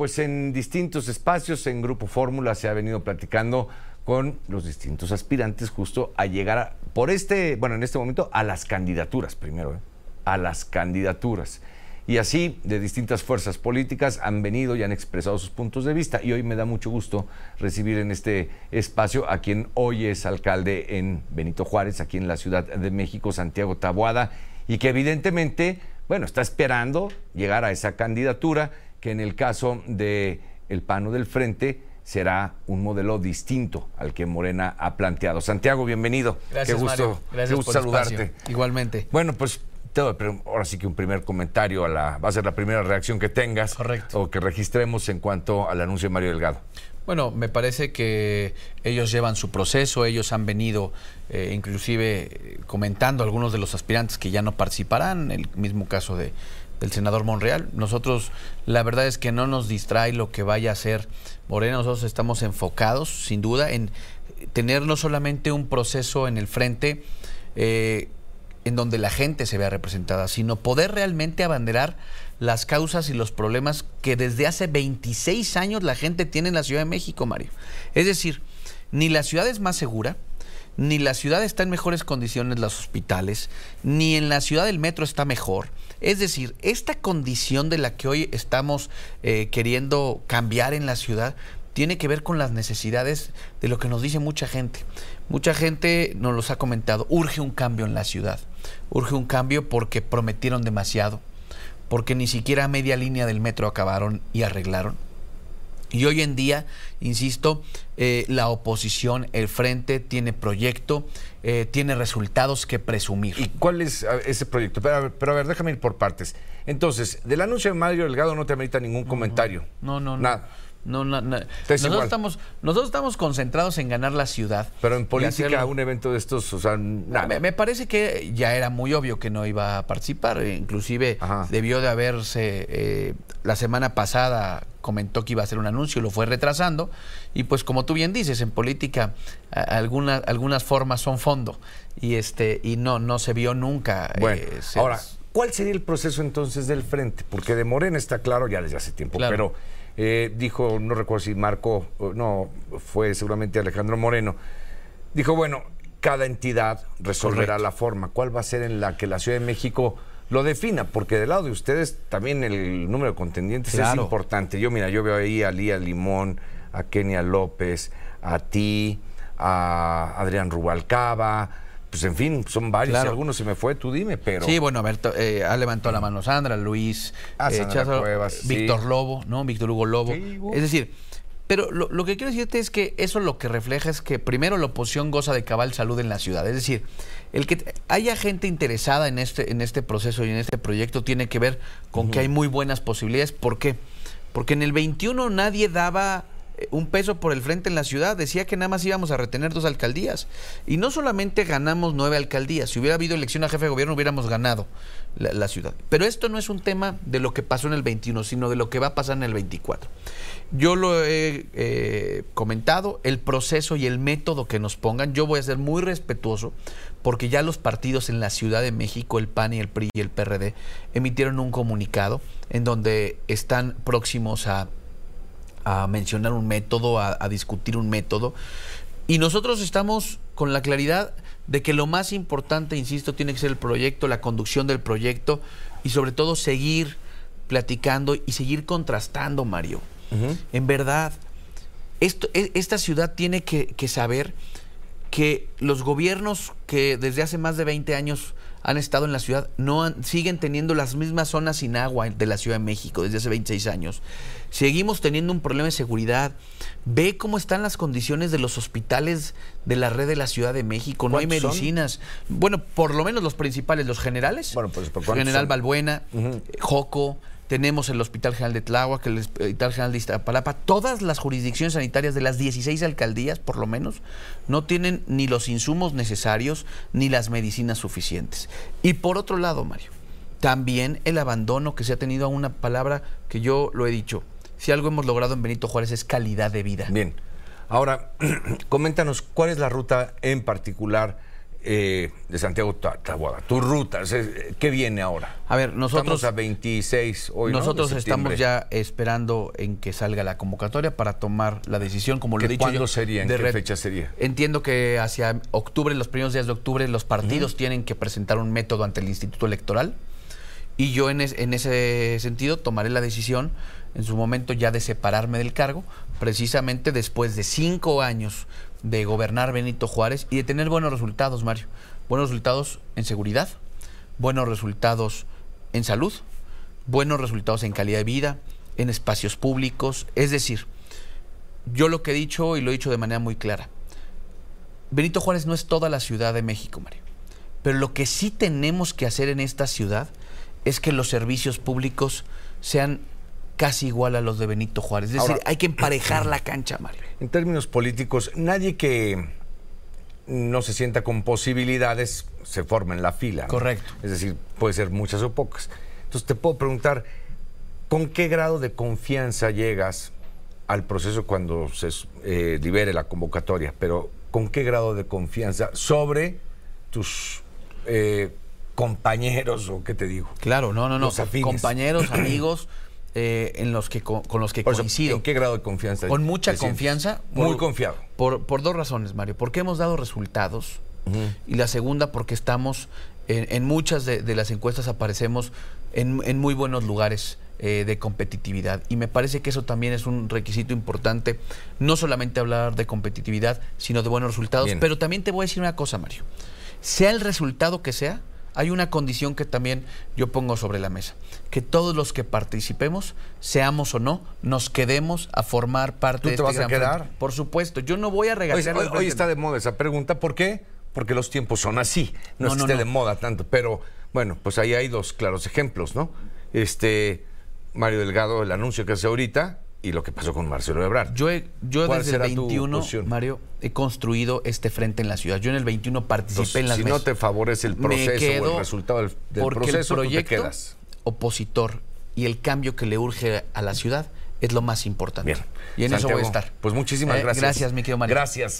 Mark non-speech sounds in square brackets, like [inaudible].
pues en distintos espacios, en Grupo Fórmula, se ha venido platicando con los distintos aspirantes justo a llegar por este, bueno, en este momento a las candidaturas primero, ¿eh? a las candidaturas. Y así, de distintas fuerzas políticas han venido y han expresado sus puntos de vista. Y hoy me da mucho gusto recibir en este espacio a quien hoy es alcalde en Benito Juárez, aquí en la Ciudad de México, Santiago Taboada, y que evidentemente, bueno, está esperando llegar a esa candidatura, que en el caso de el Pano del Frente será un modelo distinto al que Morena ha planteado. Santiago, bienvenido. Gracias, qué gusto, Mario. Gracias qué gusto por saludarte. espacio. Igualmente. Bueno, pues te doy, pero ahora sí que un primer comentario a la, va a ser la primera reacción que tengas Correcto. o que registremos en cuanto al anuncio de Mario Delgado. Bueno, me parece que ellos llevan su proceso, ellos han venido eh, inclusive eh, comentando algunos de los aspirantes que ya no participarán, el mismo caso de, del senador Monreal. Nosotros, la verdad es que no nos distrae lo que vaya a hacer Morena, nosotros estamos enfocados, sin duda, en tener no solamente un proceso en el frente, eh, en donde la gente se vea representada, sino poder realmente abanderar las causas y los problemas que desde hace 26 años la gente tiene en la Ciudad de México, Mario. Es decir, ni la ciudad es más segura, ni la ciudad está en mejores condiciones los hospitales, ni en la ciudad el metro está mejor. Es decir, esta condición de la que hoy estamos eh, queriendo cambiar en la ciudad tiene que ver con las necesidades de lo que nos dice mucha gente. Mucha gente nos los ha comentado, urge un cambio en la ciudad. Urge un cambio porque prometieron demasiado, porque ni siquiera media línea del metro acabaron y arreglaron. Y hoy en día, insisto, eh, la oposición, el frente, tiene proyecto, eh, tiene resultados que presumir. ¿Y cuál es ese proyecto? Pero a, ver, pero a ver, déjame ir por partes. Entonces, del anuncio de Mario Delgado no te amerita ningún comentario. No, no, no. Nada. No, no, no. Es Nosotros, igual. estamos, nosotros estamos concentrados en ganar la ciudad. Pero en y política, hacerlo. un evento de estos, o sea, nada. Me, me parece que ya era muy obvio que no iba a participar. eh, Inclusive Ajá. debió de haberse, eh, la semana pasada comentó que iba a hacer un anuncio, lo fue retrasando. Y pues como tú bien dices, en política a- algunas, algunas formas son fondo. Y este y no, no se vio nunca. Bueno, eh, se- ahora, ¿cuál sería el proceso entonces del frente? Porque de Morena está claro ya desde hace tiempo, Claro. pero eh, dijo, no recuerdo si Marco, no, fue seguramente Alejandro Moreno, dijo, bueno, cada entidad resolverá Correcto. la forma. ¿Cuál va a ser en la que la Ciudad de México lo defina? Porque del lado de ustedes también el número de contendientes es importante. Yo, mira, yo veo ahí a Lía Limón, a Kenia López, a ti, a Adrián Rubalcaba, pues en fin, son varios. Claro. Si alguno se me fue, tú dime, pero... Sí, bueno, a ver, eh, ha levantado la mano Sandra, Luis, Ah, eh, Cuevas, sí. Víctor Lobo, ¿no? Víctor Hugo Lobo. Sí, Hugo. Es decir, pero lo, lo que quiero decirte es que eso lo que refleja es que primero la oposición goza de cabal salud en la ciudad. Es decir, el que haya gente interesada en este, en este proceso y en este proyecto tiene que ver con que hay muy buenas posibilidades. ¿Por qué? Porque en el 21 nadie daba un peso por el frente en la ciudad, decía que nada más íbamos a retener dos alcaldías. Y no solamente ganamos nueve alcaldías, si hubiera habido elección a jefe de gobierno hubiéramos ganado la, ciudad. Pero esto no es un tema de lo que pasó en el 21, sino de lo que va a pasar en el 24. Yo lo he eh, comentado, el proceso y el método que nos pongan, yo voy a ser muy respetuoso porque ya los partidos en la Ciudad de México, el PAN y el PRI y el PRD, emitieron un comunicado en donde están próximos a a mencionar un método, a, a discutir un método. Y nosotros estamos con la claridad de que lo más importante, insisto, tiene que ser el proyecto, la conducción del proyecto y sobre todo seguir platicando y seguir contrastando, Mario. En verdad, esto, e- esta ciudad tiene que, que saber que los gobiernos que desde hace más de 20 años han estado en la ciudad no han- siguen teniendo las mismas zonas sin agua de la Ciudad de México desde hace 26 años. Seguimos teniendo un problema de seguridad. Ve cómo están las condiciones de los hospitales de la red de la Ciudad de México. No hay medicinas. Bueno, por lo menos los principales, los generales. Bueno, pues, ¿pero cuántos General son? Balbuena, Joco, tenemos el Hospital General de Tláhuac, el Hospital General de Iztapalapa, todas las jurisdicciones sanitarias de las 16 alcaldías, por lo menos, no tienen ni los insumos necesarios ni las medicinas suficientes. Y por otro lado, Mario, también el abandono que se ha tenido a una palabra que yo lo he dicho. Si algo hemos logrado en Benito Juárez es calidad de vida. Bien. Ahora, [clears throat] coméntanos, ¿cuál es la ruta en particular eh, de Santiago a Taboada, tu ruta, ¿qué viene ahora? A ver, nosotros... Estamos a 26 hoy, Nosotros ¿no? estamos ya esperando en que salga la convocatoria para tomar la decisión, como lo he dicho ¿Cuándo yo, sería? ¿En de qué red. fecha sería? Entiendo que hacia octubre, los primeros días de octubre, los partidos tienen que presentar un método ante el Instituto Electoral y yo en, es- en ese sentido tomaré la decisión en su momento ya de separarme del cargo, precisamente después de cinco años de gobernar Benito Juárez y de tener buenos resultados, Mario. Buenos resultados en seguridad, buenos resultados en salud, buenos resultados en calidad de vida, en espacios públicos. Es decir, yo lo que he dicho y lo he dicho de manera muy clara, Benito Juárez no es toda la Ciudad de México, Mario. Pero lo que sí tenemos que hacer en esta ciudad es que los servicios públicos sean casi igual a los de Benito Juárez. Es decir, hay que emparejar la cancha, Mario. [clears throat] En términos políticos, nadie que no se sienta con posibilidades se forma en la fila. ¿no? Correcto. Es decir, puede ser muchas o pocas. Entonces te puedo preguntar, ¿con qué grado de confianza llegas al proceso cuando se eh, libere la convocatoria? Pero ¿con qué grado de confianza sobre tus eh, compañeros o qué te digo? Claro, no, no, no. Los. Compañeros, [clears throat] amigos, eh, en los que co- con los que coincido. ¿En qué grado de confianza? Con mucha confianza. Muy confiado. Por, por dos razones, Mario. Porque hemos dado resultados. Y la segunda, porque estamos en, en muchas de, de las encuestas aparecemos en, en muy buenos lugares eh, de competitividad. Y me parece que eso también es un requisito importante. No solamente hablar de competitividad, sino de buenos resultados. Bien. Pero también te voy a decir una cosa, Mario. Sea el resultado que sea, hay una condición que también yo pongo sobre la mesa. Que todos los que participemos, seamos o no, nos quedemos a formar parte ¿Tú de te este vas a quedar? frente. Por supuesto, yo no voy a Hoy, regatear. hoy- está de moda esa pregunta. ¿Por qué? Porque los tiempos son así. No, No, no, esté no. de moda tanto. Pero bueno, pues ahí hay dos claros ejemplos, ¿no? Este, Mario Delgado, el anuncio que hace ahorita y lo que pasó con Marcelo Ebrard. Yo, he- yo ¿Cuál desde el será tu 21, posición? Mario, he construido este frente en la ciudad. Yo en el 21 participé Entonces, en las si mesas. no te favorece el proceso o el resultado del, del porque proceso, el tú te proyecto quedas. opositor y el cambio que le urge a la ciudad es lo más importante. Bien. Y en eso voy a estar. Pues muchísimas Eh, gracias. Gracias, mi querido Mario. Gracias.